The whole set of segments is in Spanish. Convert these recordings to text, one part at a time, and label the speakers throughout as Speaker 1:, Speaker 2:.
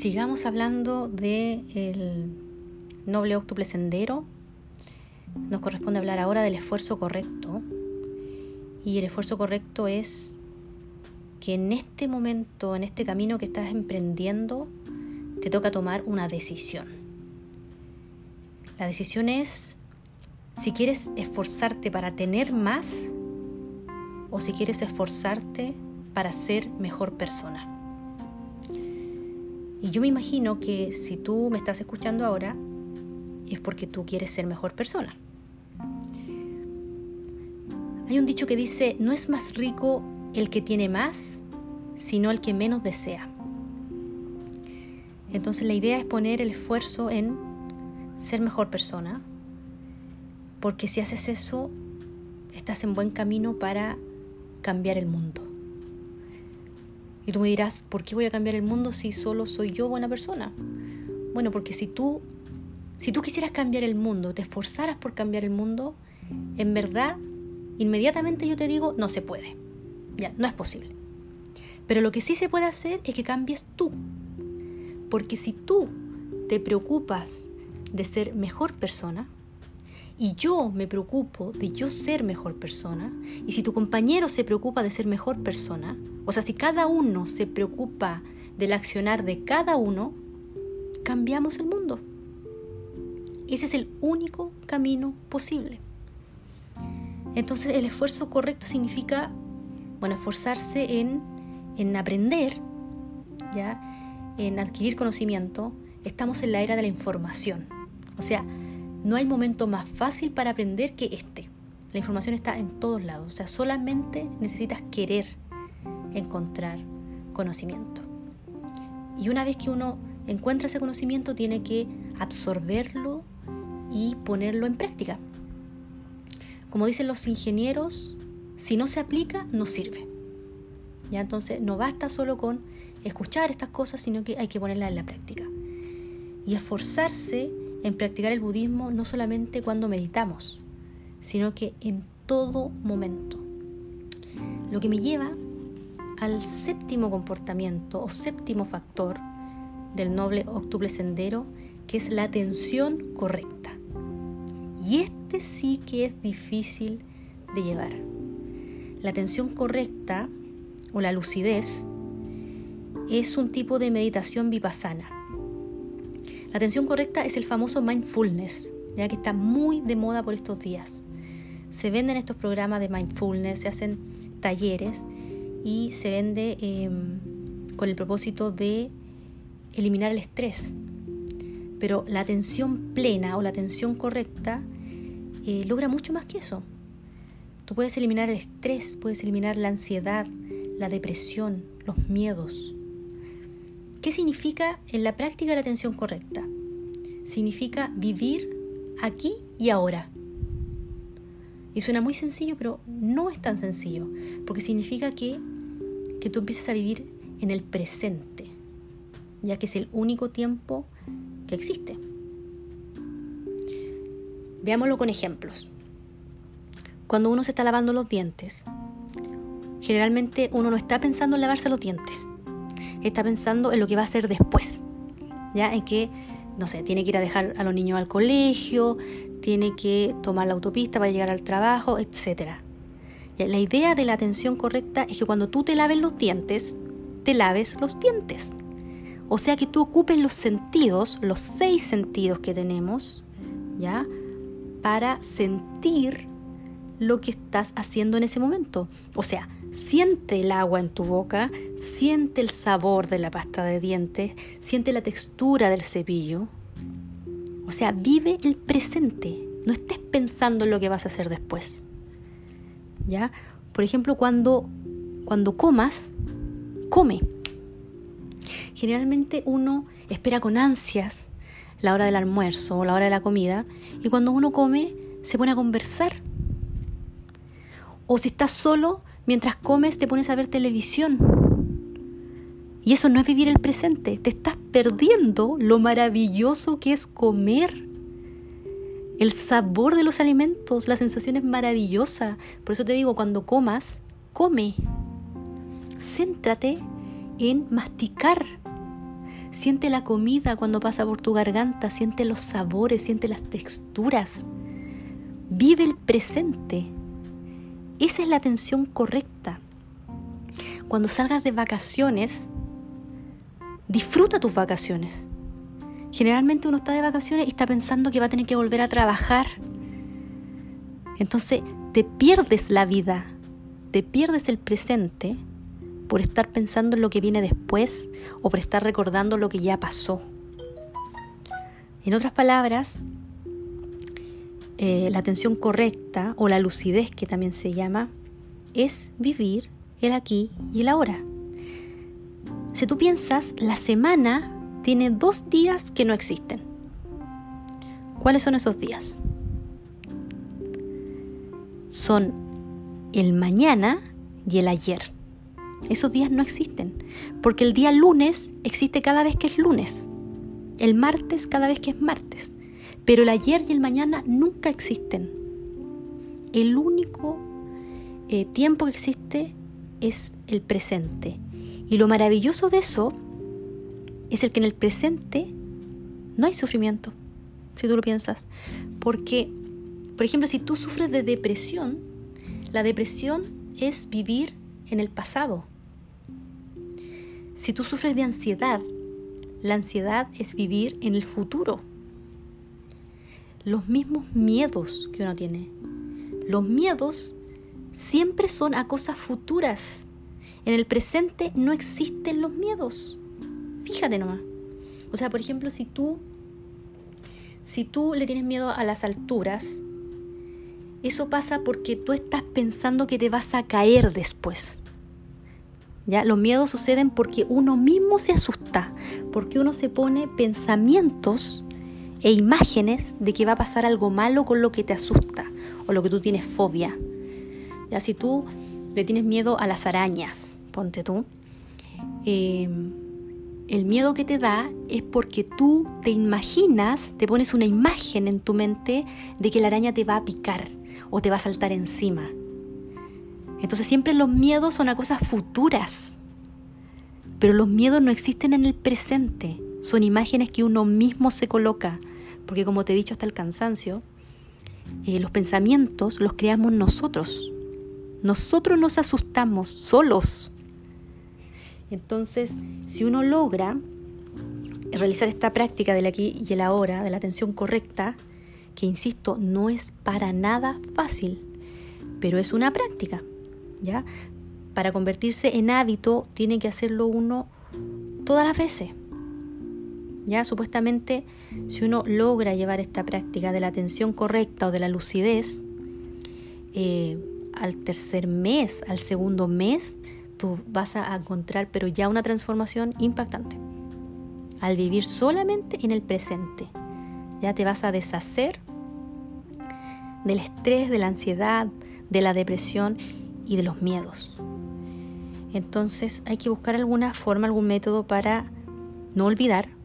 Speaker 1: sigamos hablando del el noble octuple sendero. Nos corresponde hablar ahora del esfuerzo correcto. Y el esfuerzo correcto es que en este momento, en este camino que estás emprendiendo, te toca tomar una decisión. La decisión es si quieres esforzarte para tener más o si quieres esforzarte para ser mejor persona. Y yo me imagino que si tú me estás escuchando ahora, es porque tú quieres ser mejor persona. Hay un dicho que dice, no es más rico el que tiene más, sino el que menos desea. Entonces la idea es poner el esfuerzo en ser mejor persona, porque si haces eso, estás en buen camino para cambiar el mundo. Y tú me dirás, ¿por qué voy a cambiar el mundo si solo soy yo buena persona? Bueno, porque si tú, si tú quisieras cambiar el mundo, te esforzaras por cambiar el mundo, en verdad, inmediatamente yo te digo, no se puede. Ya, no es posible. Pero lo que sí se puede hacer es que cambies tú. Porque si tú te preocupas de ser mejor persona, y yo me preocupo de yo ser mejor persona, y si tu compañero se preocupa de ser mejor persona, o sea, si cada uno se preocupa del accionar de cada uno, cambiamos el mundo. Ese es el único camino posible. Entonces el esfuerzo correcto significa, bueno, esforzarse en, en aprender, ¿ya? en adquirir conocimiento. Estamos en la era de la información. O sea, no hay momento más fácil para aprender que este. La información está en todos lados, o sea, solamente necesitas querer encontrar conocimiento. Y una vez que uno encuentra ese conocimiento, tiene que absorberlo y ponerlo en práctica. Como dicen los ingenieros, si no se aplica, no sirve. Ya entonces no basta solo con escuchar estas cosas, sino que hay que ponerlas en la práctica. Y esforzarse en practicar el budismo no solamente cuando meditamos, sino que en todo momento. Lo que me lleva al séptimo comportamiento o séptimo factor del noble octuple sendero, que es la atención correcta. Y este sí que es difícil de llevar. La atención correcta o la lucidez es un tipo de meditación vipassana la atención correcta es el famoso mindfulness, ya que está muy de moda por estos días. Se venden estos programas de mindfulness, se hacen talleres y se vende em, con el propósito de eliminar el estrés. Pero la atención plena o la atención correcta eh, logra mucho más que eso. Tú puedes eliminar el estrés, puedes eliminar la ansiedad, la depresión, los miedos. ¿Qué significa en la práctica la atención correcta? Significa vivir aquí y ahora. Y suena muy sencillo, pero no es tan sencillo, porque significa que, que tú empieces a vivir en el presente, ya que es el único tiempo que existe. Veámoslo con ejemplos. Cuando uno se está lavando los dientes, generalmente uno no está pensando en lavarse los dientes está pensando en lo que va a hacer después, ¿ya? En que, no sé, tiene que ir a dejar a los niños al colegio, tiene que tomar la autopista para llegar al trabajo, etc. La idea de la atención correcta es que cuando tú te laves los dientes, te laves los dientes. O sea que tú ocupes los sentidos, los seis sentidos que tenemos, ¿ya? Para sentir lo que estás haciendo en ese momento. O sea, Siente el agua en tu boca, siente el sabor de la pasta de dientes, siente la textura del cepillo. O sea, vive el presente, no estés pensando en lo que vas a hacer después. ¿Ya? Por ejemplo, cuando, cuando comas, come. Generalmente uno espera con ansias la hora del almuerzo o la hora de la comida y cuando uno come se pone a conversar. O si estás solo, Mientras comes te pones a ver televisión. Y eso no es vivir el presente. Te estás perdiendo lo maravilloso que es comer. El sabor de los alimentos, la sensación es maravillosa. Por eso te digo, cuando comas, come. Céntrate en masticar. Siente la comida cuando pasa por tu garganta, siente los sabores, siente las texturas. Vive el presente. Esa es la atención correcta. Cuando salgas de vacaciones, disfruta tus vacaciones. Generalmente uno está de vacaciones y está pensando que va a tener que volver a trabajar. Entonces te pierdes la vida, te pierdes el presente por estar pensando en lo que viene después o por estar recordando lo que ya pasó. En otras palabras, eh, la atención correcta o la lucidez que también se llama es vivir el aquí y el ahora. Si tú piensas, la semana tiene dos días que no existen. ¿Cuáles son esos días? Son el mañana y el ayer. Esos días no existen, porque el día lunes existe cada vez que es lunes, el martes cada vez que es martes, pero el ayer y el mañana nunca existen. El único eh, tiempo que existe es el presente. Y lo maravilloso de eso es el que en el presente no hay sufrimiento, si tú lo piensas. Porque, por ejemplo, si tú sufres de depresión, la depresión es vivir en el pasado. Si tú sufres de ansiedad, la ansiedad es vivir en el futuro. Los mismos miedos que uno tiene. Los miedos siempre son a cosas futuras. En el presente no existen los miedos. Fíjate nomás. O sea, por ejemplo, si tú si tú le tienes miedo a las alturas, eso pasa porque tú estás pensando que te vas a caer después. ¿Ya? Los miedos suceden porque uno mismo se asusta, porque uno se pone pensamientos e imágenes de que va a pasar algo malo con lo que te asusta o lo que tú tienes fobia. Ya si tú le tienes miedo a las arañas, ponte tú, em, el miedo que te da es porque tú te imaginas, te pones una imagen en tu mente de que la araña te va a picar o te va a saltar encima. Entonces siempre los miedos son a cosas futuras. Pero los miedos no existen en el presente. Son imágenes que uno mismo se coloca. Porque como te he dicho hasta el cansancio, eh, los pensamientos los creamos nosotros. Nosotros nos asustamos solos. Entonces, si uno logra realizar esta práctica del aquí y el ahora, de la atención correcta, que insisto, no es para nada fácil, pero es una práctica. ¿ya? Para convertirse en hábito tiene que hacerlo uno todas las veces. Ya, supuestamente, si uno logra llevar esta práctica de la atención correcta o de la lucidez, eh, al tercer mes, al segundo mes, tú vas a encontrar, pero ya una transformación impactante. Al vivir solamente en el presente, ya te vas a deshacer del estrés, de la ansiedad, de la depresión y de los miedos. Entonces hay que buscar alguna forma, algún método para no olvidar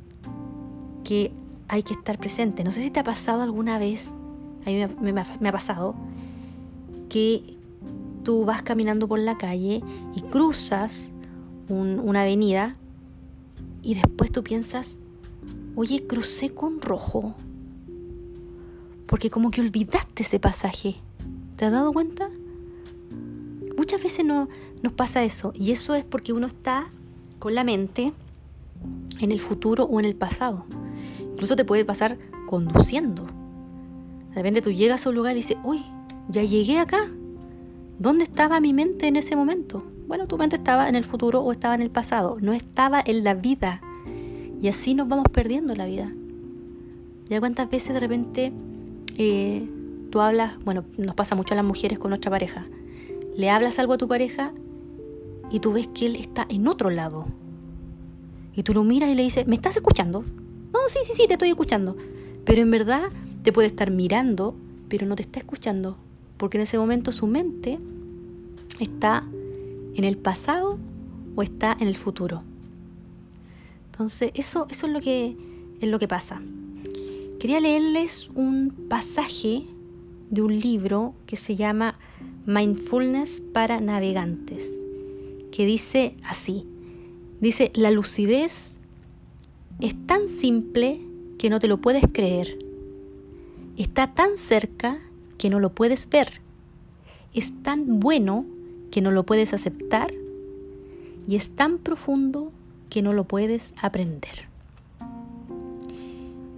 Speaker 1: que hay que estar presente. No sé si te ha pasado alguna vez, a mí me, ha pasado, que tú vas caminando por la calle y cruzas una avenida y después tú piensas, oye, crucé con rojo. Porque como que olvidaste ese pasaje. ¿Te has dado cuenta? Muchas veces no, nos pasa eso y eso es porque uno está con la mente en el futuro o en el pasado. Incluso te puede pasar conduciendo. De repente tú llegas a un lugar y dices, uy, ya llegué acá. ¿Dónde estaba mi mente en ese momento? Bueno, tu mente estaba en el futuro o estaba en el pasado, no estaba en la vida. Y así nos vamos perdiendo la vida. ¿Ya cuántas veces de repente eh, tú hablas, bueno, nos pasa mucho a las mujeres con nuestra pareja, le hablas algo a tu pareja y tú ves que él está en otro lado. Y tú lo miras y le dices, ¿me estás escuchando? No, sí, sí, sí, te estoy escuchando. Pero en verdad te puede estar mirando, pero no te está escuchando. Porque en ese momento su mente está en el pasado o está en el futuro. Entonces, eso, eso es, lo que, es lo que pasa. Quería leerles un pasaje de un libro que se llama Mindfulness para navegantes, que dice así, dice, la lucidez es tan simple que no te lo puedes creer. Está tan cerca que no lo puedes ver. Es tan bueno que no lo puedes aceptar. Y es tan profundo que no lo puedes aprender.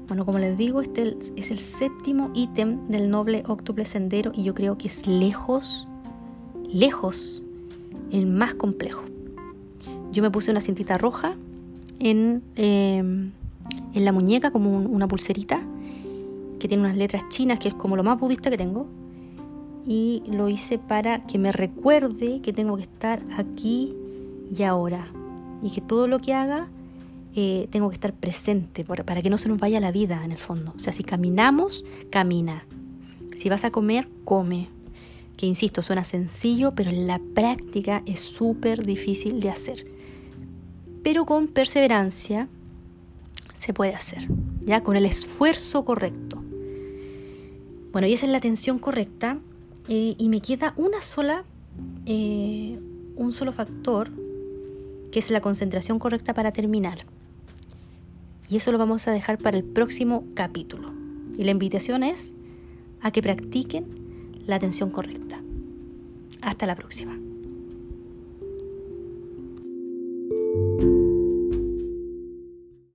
Speaker 1: Bueno, como les digo, este es el séptimo ítem del noble octuple sendero y yo creo que es lejos, lejos, el más complejo. Yo me puse una cintita roja en, em, en la muñeca como una pulserita que tiene unas letras chinas, que es como lo más budista que tengo. Y lo hice para que me recuerde que tengo que estar aquí y ahora. Y que todo lo que haga eh, tengo que estar presente para que no se nos vaya la vida en el fondo. O sea, si caminamos, camina. Si vas a comer, come. Que insisto, suena sencillo, pero en la práctica es súper difícil de hacer. Pero con perseverancia se puede hacer, ya con el esfuerzo correcto. Bueno, y esa es la atención correcta. Eh, y me queda una sola, eh, un solo factor, que es la concentración correcta para terminar. Y eso lo vamos a dejar para el próximo capítulo. Y la invitación es a que practiquen la atención correcta. Hasta la próxima.